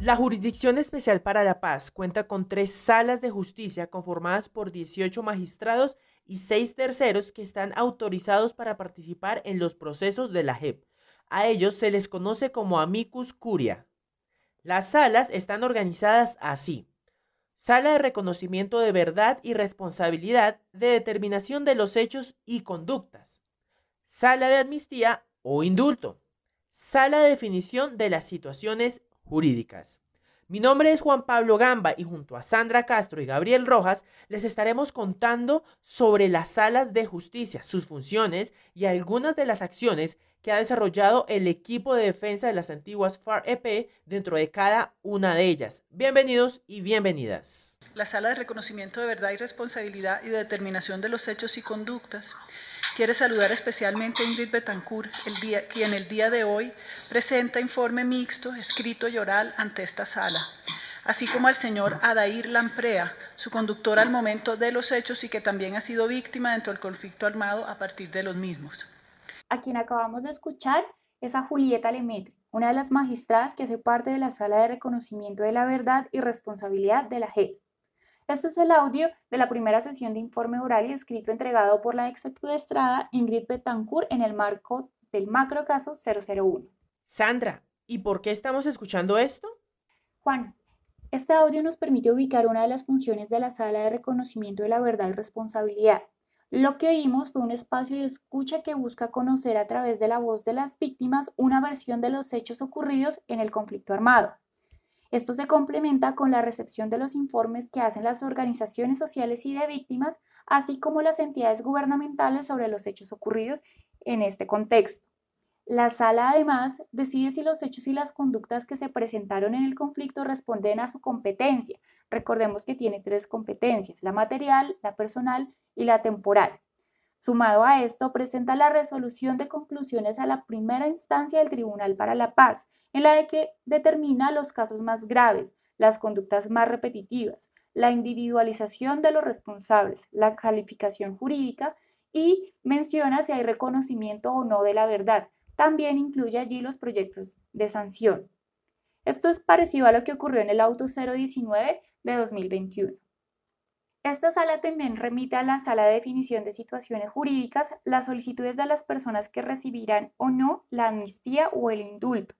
La Jurisdicción Especial para la Paz cuenta con tres salas de justicia conformadas por 18 magistrados y seis terceros que están autorizados para participar en los procesos de la JEP. A ellos se les conoce como amicus curia. Las salas están organizadas así. Sala de reconocimiento de verdad y responsabilidad de determinación de los hechos y conductas. Sala de amnistía o indulto. Sala de definición de las situaciones jurídicas. Mi nombre es Juan Pablo Gamba y junto a Sandra Castro y Gabriel Rojas les estaremos contando sobre las salas de justicia, sus funciones y algunas de las acciones que ha desarrollado el equipo de defensa de las antiguas FAR-EP dentro de cada una de ellas. Bienvenidos y bienvenidas. La sala de reconocimiento de verdad y responsabilidad y de determinación de los hechos y conductas Quiere saludar especialmente a Ingrid Betancourt, el día, quien el día de hoy presenta informe mixto, escrito y oral ante esta sala, así como al señor Adair Lamprea, su conductor al momento de los hechos y que también ha sido víctima dentro del conflicto armado a partir de los mismos. A quien acabamos de escuchar es a Julieta Lemaitre, una de las magistradas que hace parte de la Sala de Reconocimiento de la Verdad y Responsabilidad de la JEP. Este es el audio de la primera sesión de informe oral y escrito entregado por la ex Estrada Ingrid Betancourt en el marco del macro caso 001. Sandra, ¿y por qué estamos escuchando esto? Juan, este audio nos permite ubicar una de las funciones de la sala de reconocimiento de la verdad y responsabilidad. Lo que oímos fue un espacio de escucha que busca conocer a través de la voz de las víctimas una versión de los hechos ocurridos en el conflicto armado. Esto se complementa con la recepción de los informes que hacen las organizaciones sociales y de víctimas, así como las entidades gubernamentales sobre los hechos ocurridos en este contexto. La sala además decide si los hechos y las conductas que se presentaron en el conflicto responden a su competencia. Recordemos que tiene tres competencias, la material, la personal y la temporal. Sumado a esto, presenta la resolución de conclusiones a la primera instancia del Tribunal para la Paz, en la que determina los casos más graves, las conductas más repetitivas, la individualización de los responsables, la calificación jurídica y menciona si hay reconocimiento o no de la verdad. También incluye allí los proyectos de sanción. Esto es parecido a lo que ocurrió en el auto 019 de 2021. Esta sala también remite a la sala de definición de situaciones jurídicas las solicitudes de las personas que recibirán o no la amnistía o el indulto.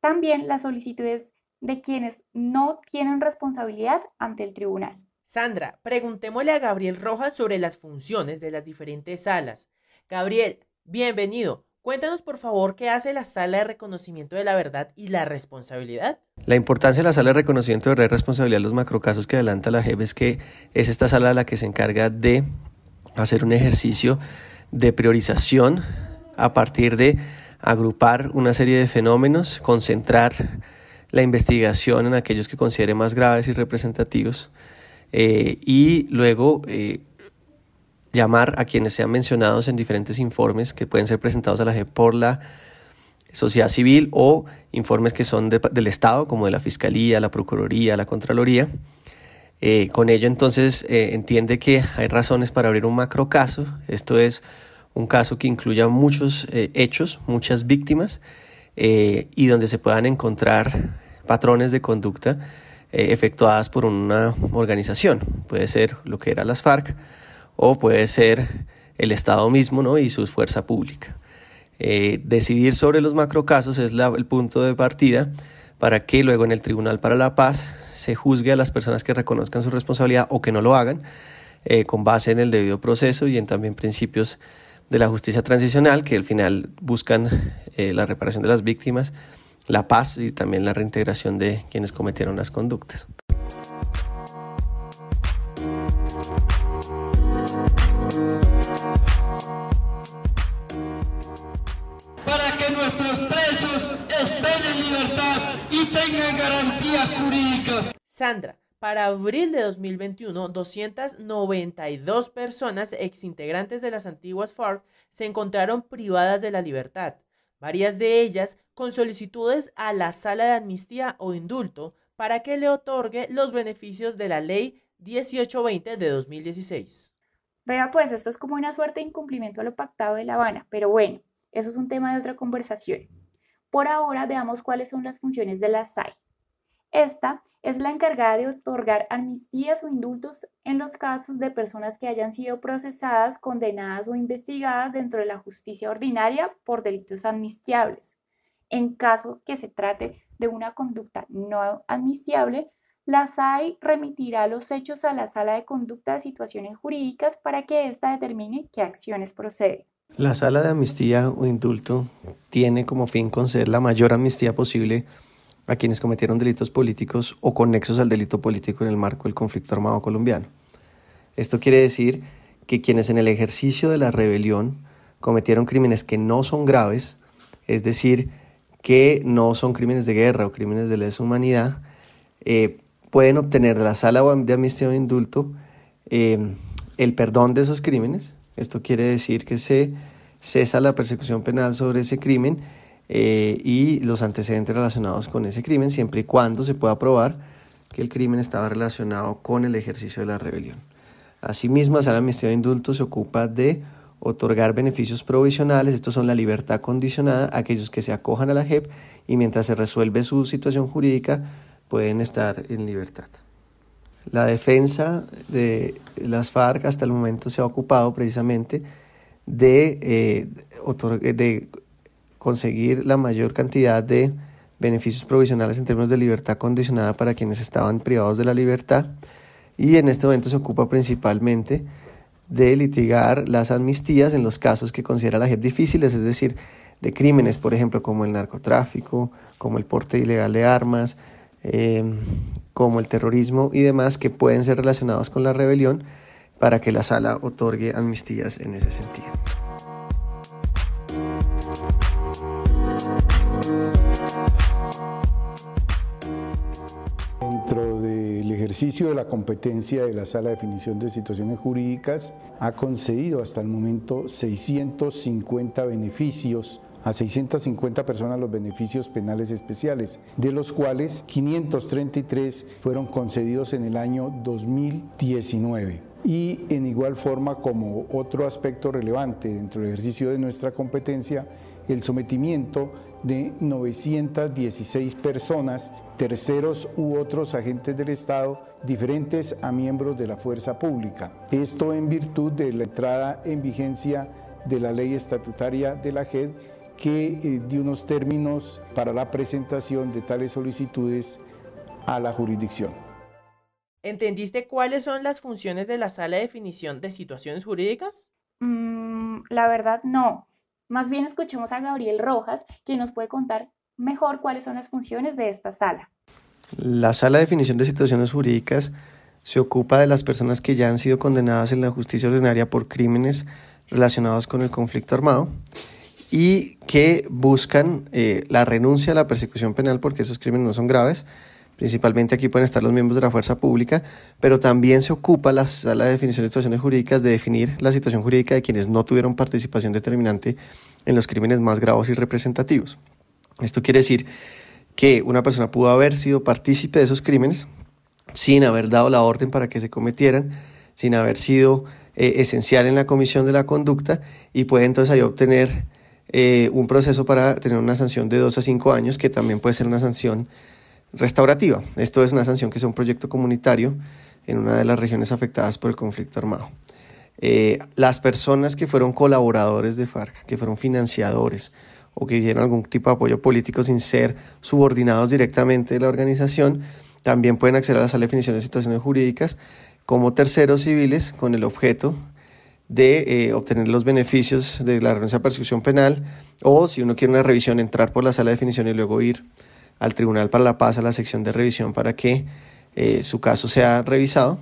También las solicitudes de quienes no tienen responsabilidad ante el tribunal. Sandra, preguntémosle a Gabriel Rojas sobre las funciones de las diferentes salas. Gabriel, bienvenido. Cuéntanos, por favor, qué hace la sala de reconocimiento de la verdad y la responsabilidad. La importancia de la sala de reconocimiento de verdad y responsabilidad los macrocasos que adelanta la JEP es que es esta sala la que se encarga de hacer un ejercicio de priorización a partir de agrupar una serie de fenómenos, concentrar la investigación en aquellos que considere más graves y representativos eh, y luego eh, llamar a quienes sean mencionados en diferentes informes que pueden ser presentados a la JEP por la sociedad civil o informes que son del Estado, como de la Fiscalía, la Procuraduría, la Contraloría. Eh, con ello entonces eh, entiende que hay razones para abrir un macro caso. Esto es un caso que incluya muchos eh, hechos, muchas víctimas y donde se puedan encontrar patrones de conducta efectuadas por una organización. Puede ser lo que era las FARC, o puede ser el Estado mismo ¿no? y su fuerza pública. Eh, decidir sobre los macrocasos es el punto de partida para que luego en el Tribunal para la Paz se juzgue a las personas que reconozcan su responsabilidad o que no lo hagan eh, con base en el debido proceso y en también principios de la justicia transicional que al final buscan eh, la reparación de las víctimas, la paz y también la reintegración de quienes cometieron las conductas. Tengan garantías jurídicas. Sandra, para abril de 2021, 292 personas exintegrantes de las antiguas FARC se encontraron privadas de la libertad, varias de ellas con solicitudes a la sala de amnistía o indulto para que le otorgue los beneficios de la ley 1820 de 2016. Vea, pues esto es como una suerte de incumplimiento a lo pactado de La Habana, pero bueno, eso es un tema de otra conversación. Por ahora veamos cuáles son las funciones de la SAI. Esta es la encargada de otorgar amnistías o indultos en los casos de personas que hayan sido procesadas, condenadas o investigadas dentro de la justicia ordinaria por delitos amnistiables. En caso que se trate de una conducta no amnistiable, la SAI remitirá los hechos a la Sala de Conducta de Situaciones Jurídicas para que ésta determine qué acciones proceden. La Sala de Amnistía o Indulto tiene como fin conceder la mayor amnistía posible a quienes cometieron delitos políticos o conexos al delito político en el marco del conflicto armado colombiano. Esto quiere decir que quienes en el ejercicio de la rebelión cometieron crímenes que no son graves, es decir, que no son crímenes de guerra o crímenes de lesa humanidad, eh, pueden obtener de la sala de amnistía o indulto eh, el perdón de esos crímenes. Esto quiere decir que se cesa la persecución penal sobre ese crimen eh, y los antecedentes relacionados con ese crimen, siempre y cuando se pueda probar que el crimen estaba relacionado con el ejercicio de la rebelión. Asimismo, la Sala de de Indulto se ocupa de otorgar beneficios provisionales, estos son la libertad condicionada, a aquellos que se acojan a la JEP y mientras se resuelve su situación jurídica pueden estar en libertad. La defensa de las FARC hasta el momento se ha ocupado precisamente de, eh, de conseguir la mayor cantidad de beneficios provisionales en términos de libertad condicionada para quienes estaban privados de la libertad. Y en este momento se ocupa principalmente de litigar las amnistías en los casos que considera la JEP difíciles, es decir, de crímenes, por ejemplo, como el narcotráfico, como el porte ilegal de armas, eh, como el terrorismo y demás que pueden ser relacionados con la rebelión para que la sala otorgue amnistías en ese sentido. ejercicio de la competencia de la Sala de Definición de Situaciones Jurídicas ha concedido hasta el momento 650 beneficios a 650 personas los beneficios penales especiales, de los cuales 533 fueron concedidos en el año 2019. Y en igual forma como otro aspecto relevante dentro del ejercicio de nuestra competencia, el sometimiento de 916 personas, terceros u otros agentes del Estado, diferentes a miembros de la fuerza pública. Esto en virtud de la entrada en vigencia de la ley estatutaria de la JED que eh, dio unos términos para la presentación de tales solicitudes a la jurisdicción. ¿Entendiste cuáles son las funciones de la sala de definición de situaciones jurídicas? Mm, la verdad no. Más bien escuchemos a Gabriel Rojas, quien nos puede contar mejor cuáles son las funciones de esta sala. La sala de definición de situaciones jurídicas se ocupa de las personas que ya han sido condenadas en la justicia ordinaria por crímenes relacionados con el conflicto armado y que buscan eh, la renuncia a la persecución penal porque esos crímenes no son graves. Principalmente aquí pueden estar los miembros de la fuerza pública, pero también se ocupa la sala de definición de situaciones jurídicas de definir la situación jurídica de quienes no tuvieron participación determinante en los crímenes más graves y representativos. Esto quiere decir que una persona pudo haber sido partícipe de esos crímenes sin haber dado la orden para que se cometieran, sin haber sido eh, esencial en la comisión de la conducta y puede entonces ahí obtener eh, un proceso para tener una sanción de 2 a 5 años, que también puede ser una sanción restaurativa. Esto es una sanción que es un proyecto comunitario en una de las regiones afectadas por el conflicto armado. Eh, las personas que fueron colaboradores de FARC, que fueron financiadores o que hicieron algún tipo de apoyo político sin ser subordinados directamente de la organización, también pueden acceder a la sala de definición de situaciones jurídicas como terceros civiles con el objeto de eh, obtener los beneficios de la renuncia a persecución penal o si uno quiere una revisión entrar por la sala de definición y luego ir al Tribunal para la Paz, a la sección de revisión para que eh, su caso sea revisado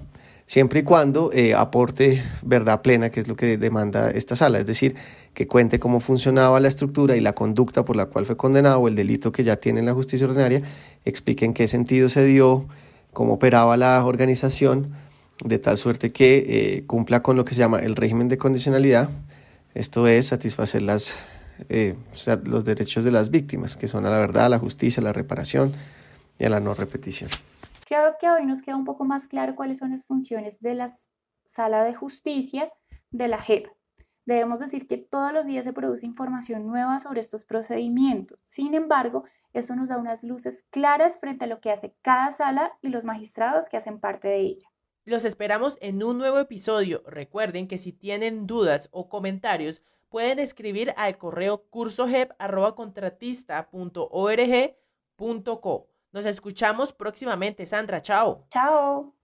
siempre y cuando eh, aporte verdad plena, que es lo que demanda esta sala, es decir, que cuente cómo funcionaba la estructura y la conducta por la cual fue condenado o el delito que ya tiene en la justicia ordinaria, explique en qué sentido se dio, cómo operaba la organización, de tal suerte que eh, cumpla con lo que se llama el régimen de condicionalidad, esto es satisfacer eh, los derechos de las víctimas, que son a la verdad, a la justicia, a la reparación y a la no repetición. Creo que hoy nos queda un poco más claro cuáles son las funciones de la sala de justicia, de la JEP. Debemos decir que todos los días se produce información nueva sobre estos procedimientos. Sin embargo, eso nos da unas luces claras frente a lo que hace cada sala y los magistrados que hacen parte de ella. Los esperamos en un nuevo episodio. Recuerden que si tienen dudas o comentarios, pueden escribir al correo cursojep.contratista.org.co. Nos escuchamos próximamente, Sandra. Chao. Chao.